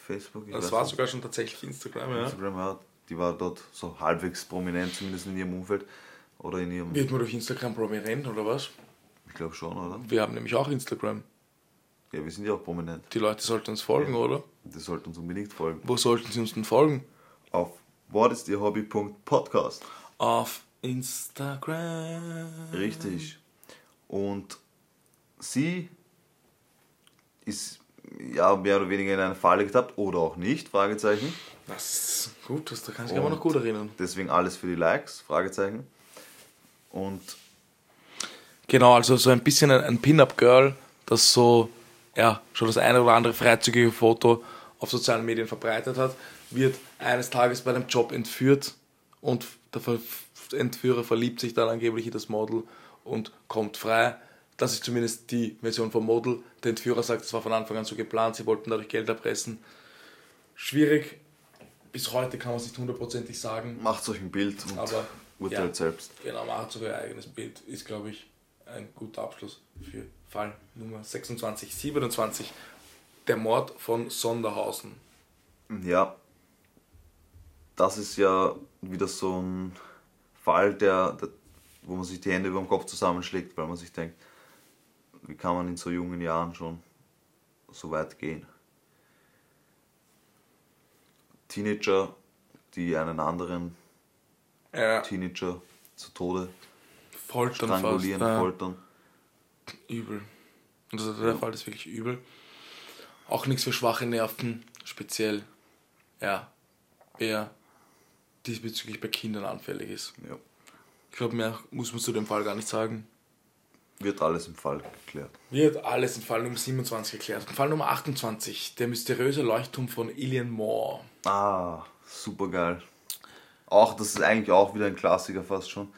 Facebook. Das war nicht. sogar schon tatsächlich Instagram, ja. Instagram, ja. Die war dort so halbwegs prominent, zumindest in ihrem Umfeld. Oder in ihrem. Wird man durch Instagram prominent oder was? Ich glaube schon, oder? Wir haben nämlich auch Instagram. Ja, wir sind ja auch prominent. Die Leute sollten uns folgen, oder? Die sollten uns unbedingt folgen. Wo sollten sie uns denn folgen? Auf whatistierhobby.podcast. Auf Instagram. Richtig. Und sie ist ja mehr oder weniger in eine Falle getappt oder auch nicht, Fragezeichen. Das ist gut, das, da kann ich mich Und noch gut erinnern. Deswegen alles für die Likes, Fragezeichen. Und Genau, also so ein bisschen ein, ein Pin-Up-Girl, das so, ja, schon das eine oder andere freizügige Foto auf sozialen Medien verbreitet hat, wird eines Tages bei einem Job entführt und der Entführer verliebt sich dann angeblich in das Model und kommt frei. Das ist zumindest die Version vom Model. Der Entführer sagt, es war von Anfang an so geplant, sie wollten dadurch Geld erpressen. Schwierig. Bis heute kann man es nicht hundertprozentig sagen. macht euch ein Bild und Aber urteilt ja. selbst. Genau, macht sogar ihr eigenes Bild. Ist, glaube ich, ein guter Abschluss für Fall Nummer 26, 27. Der Mord von Sonderhausen. Ja, das ist ja wieder so ein Fall, der, der, wo man sich die Hände über dem Kopf zusammenschlägt, weil man sich denkt, wie kann man in so jungen Jahren schon so weit gehen? Teenager, die einen anderen Ja, Teenager zu Tode Foltern fast. strangulieren, Ja, foltern. übel. Also der Fall ist wirklich übel. Auch nichts für schwache Nerven, speziell, ja, wer diesbezüglich bei Kindern anfällig ist. Ja. Ich glaube, mehr muss man zu dem Fall gar nicht sagen. Wird alles im Fall geklärt. Wird alles in Fall Nummer 27 geklärt. Fall Nummer 28, der mysteriöse Leuchtturm von Ilian Moore. Ah, super geil. Auch, das ist eigentlich auch wieder ein Klassiker fast schon.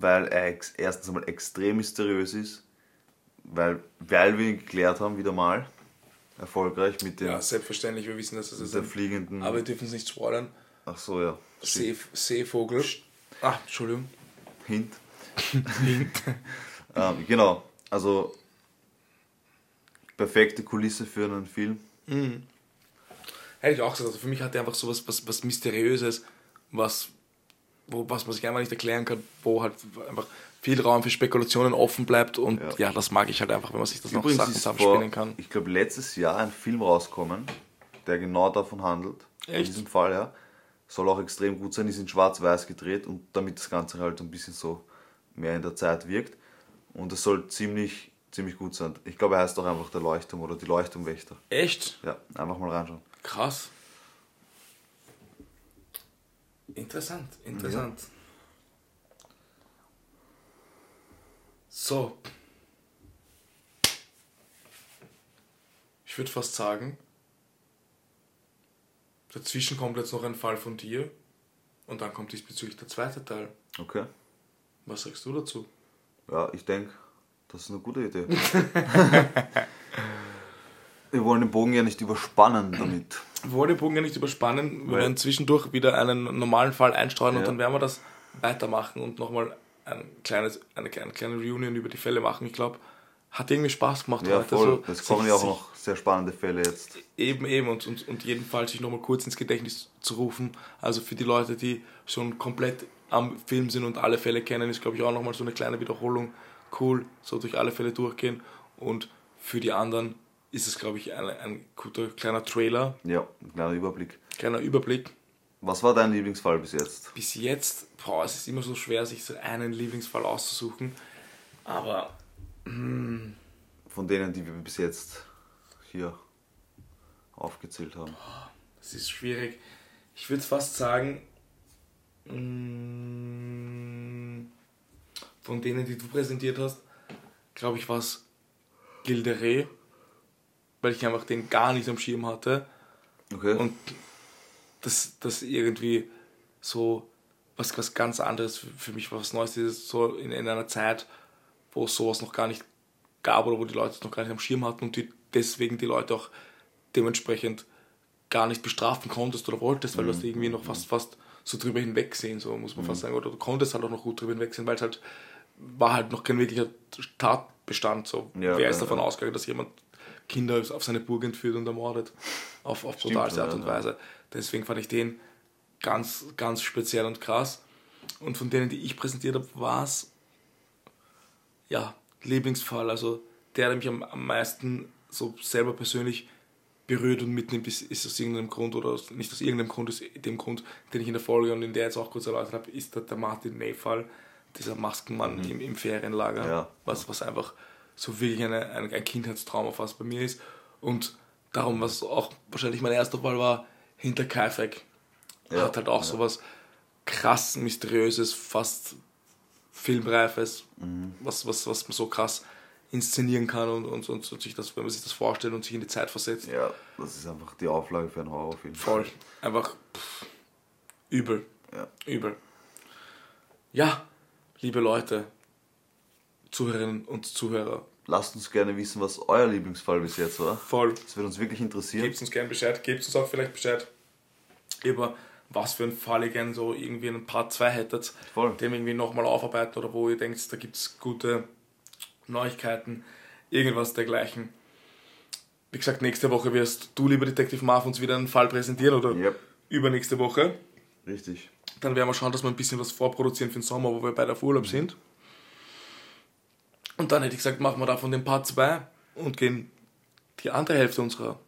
Weil er erstens einmal extrem mysteriös ist. Weil, weil wir ihn geklärt haben, wieder mal. Erfolgreich mit dem Ja, selbstverständlich, wir wissen, dass es ist. der fliegenden. aber wir dürfen es nicht spoilern. Ach so, ja. See, Seevogel. Ah, Entschuldigung. Hint. [LAUGHS] [LAUGHS] ähm, genau. Also perfekte Kulisse für einen Film. Hätte ich auch gesagt. Also für mich hat er einfach so was, was, was Mysteriöses, was, wo, was man sich einfach nicht erklären kann, wo halt einfach viel Raum für Spekulationen offen bleibt und ja, Ja. das mag ich halt einfach, wenn man sich das noch Übrigens Sachen ist zusammenspielen kann. ich glaube, letztes Jahr ein Film rauskommen, der genau davon handelt. In Echt? diesem Fall, ja. Soll auch extrem gut sein, ist in schwarz-weiß gedreht und damit das Ganze halt ein bisschen so mehr in der Zeit wirkt. Und es soll ziemlich, ziemlich gut sein. Ich glaube, er heißt auch einfach der Leuchtturm oder die Leuchtturmwächter. Echt? Ja, einfach mal reinschauen. Krass. Interessant, interessant. So. Ich würde fast sagen, dazwischen kommt jetzt noch ein Fall von dir und dann kommt diesbezüglich der zweite Teil. Okay. Was sagst du dazu? Ja, ich denke, das ist eine gute Idee. [LAUGHS] Wir wollen den Bogen ja nicht überspannen damit. Wir wollen den Bogen ja nicht überspannen. Wir werden zwischendurch wieder einen normalen Fall einstreuen und Ja. dann werden wir das weitermachen und nochmal ein kleines, eine, eine kleine Reunion über die Fälle machen. Ich glaube, hat irgendwie Spaß gemacht Ja, heute. voll. so Es kommen ja auch noch sehr spannende Fälle jetzt. Eben, eben und, und, und jedenfalls sich nochmal kurz ins Gedächtnis zu rufen. Also für die Leute, die schon komplett am Film sind und alle Fälle kennen, ist glaube ich auch nochmal so eine kleine Wiederholung cool, so durch alle Fälle durchgehen. Und für die anderen ist es glaube ich ein, ein guter kleiner Trailer, Ja, ein kleiner Überblick. kleiner Überblick. Was war dein Lieblingsfall bis jetzt? Bis jetzt, boah, es ist immer so schwer, sich so einen Lieblingsfall auszusuchen. Aber Von denen, die wir bis jetzt hier aufgezählt haben. Es ist schwierig. Ich würde fast sagen, mm, von denen, die du präsentiert hast, glaube ich, war es Gilderé, weil ich einfach den gar nicht am Schirm hatte Okay. und das, das irgendwie so was, was ganz anderes für, mich war, was Neues ist, so in, in einer Zeit, wo es sowas noch gar nicht gab oder wo die Leute es noch gar nicht am Schirm hatten und die deswegen die Leute auch dementsprechend gar nicht bestrafen konntest oder wolltest, weil du hast irgendwie noch fast fast so drüber hinwegsehen, so muss man fast sagen. Oder du konntest halt auch noch gut drüber hinwegsehen, weil es halt war halt noch kein wirklicher Tatbestand. So. Ja, Wer ist ja, davon ja. ausgegangen, dass jemand Kinder auf seine Burg entführt und ermordet? Auf, auf brutalste Art und. Weise. Deswegen fand ich den ganz, ganz speziell und krass. Und von denen, die ich präsentiert habe, war es ja, Lieblingsfall, also der, der mich am, am meisten so selber persönlich berührt und mitnimmt, ist, ist aus irgendeinem Grund oder aus, nicht aus irgendeinem Grund, aus dem Grund, den ich in der Folge und in der jetzt auch kurz erläutert habe, ist der, der Martin Ney-Fall, dieser Maskenmann im, im Ferienlager, Ja. was, was einfach so wirklich eine, ein, ein Kindheitstrauma fast bei mir ist. Und darum, was auch wahrscheinlich mein erster Fall war, hinter Kaifek. Ja. Hat halt auch Ja. sowas krass Mysteriöses, fast Filmreifes, was, was, was man so krass inszenieren kann und, und, und, und sich das, wenn man sich das vorstellt und sich in die Zeit versetzt. Ja, das ist einfach die Auflage für einen Horrorfilm. Voll. Einfach pff, übel. Ja. Übel. Ja, liebe Leute, Zuhörerinnen und Zuhörer, Lasst uns gerne wissen, was euer Lieblingsfall bis jetzt war. voll. Das würde uns wirklich interessieren. Gebt uns gerne Bescheid, gebt uns auch vielleicht Bescheid über was für einen Fall ihr gerne so irgendwie einen Part 2 hättet, Voll. wir irgendwie nochmal aufarbeiten oder wo ihr denkt, da gibt es gute Neuigkeiten, irgendwas dergleichen. Wie gesagt, nächste Woche wirst du, lieber Detective Marv, uns wieder einen Fall präsentieren oder Yep. übernächste Woche. Richtig. Dann werden wir schauen, dass wir ein bisschen was vorproduzieren für den Sommer, wo wir beide auf Urlaub sind. Und dann hätte ich gesagt, machen wir davon den Part 2 und gehen die andere Hälfte unserer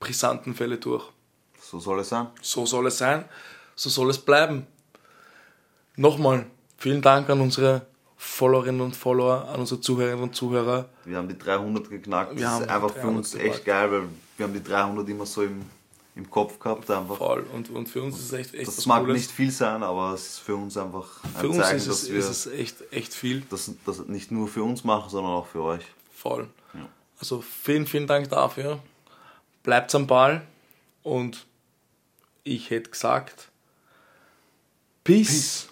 brisanten Fälle durch. So soll es sein. So soll es sein, so soll es bleiben. Nochmal, vielen Dank an unsere Followerinnen und Follower, an unsere Zuhörerinnen und Zuhörer. Wir haben die 300 geknackt. Wir das ist einfach für uns 300 echt geil, weil wir haben die 300 immer so im, im Kopf gehabt. Einfach. Voll. Und, und für uns ist es echt, echt Das mag Cooles. nicht viel sein, aber es ist für uns einfach ein für uns Zeichen, ist es, dass wir ist es echt, echt viel. das, das nicht nur für uns machen, sondern auch für euch. Voll. Also vielen, vielen Dank dafür. Bleibt am Ball und ich hätte gesagt, Peace.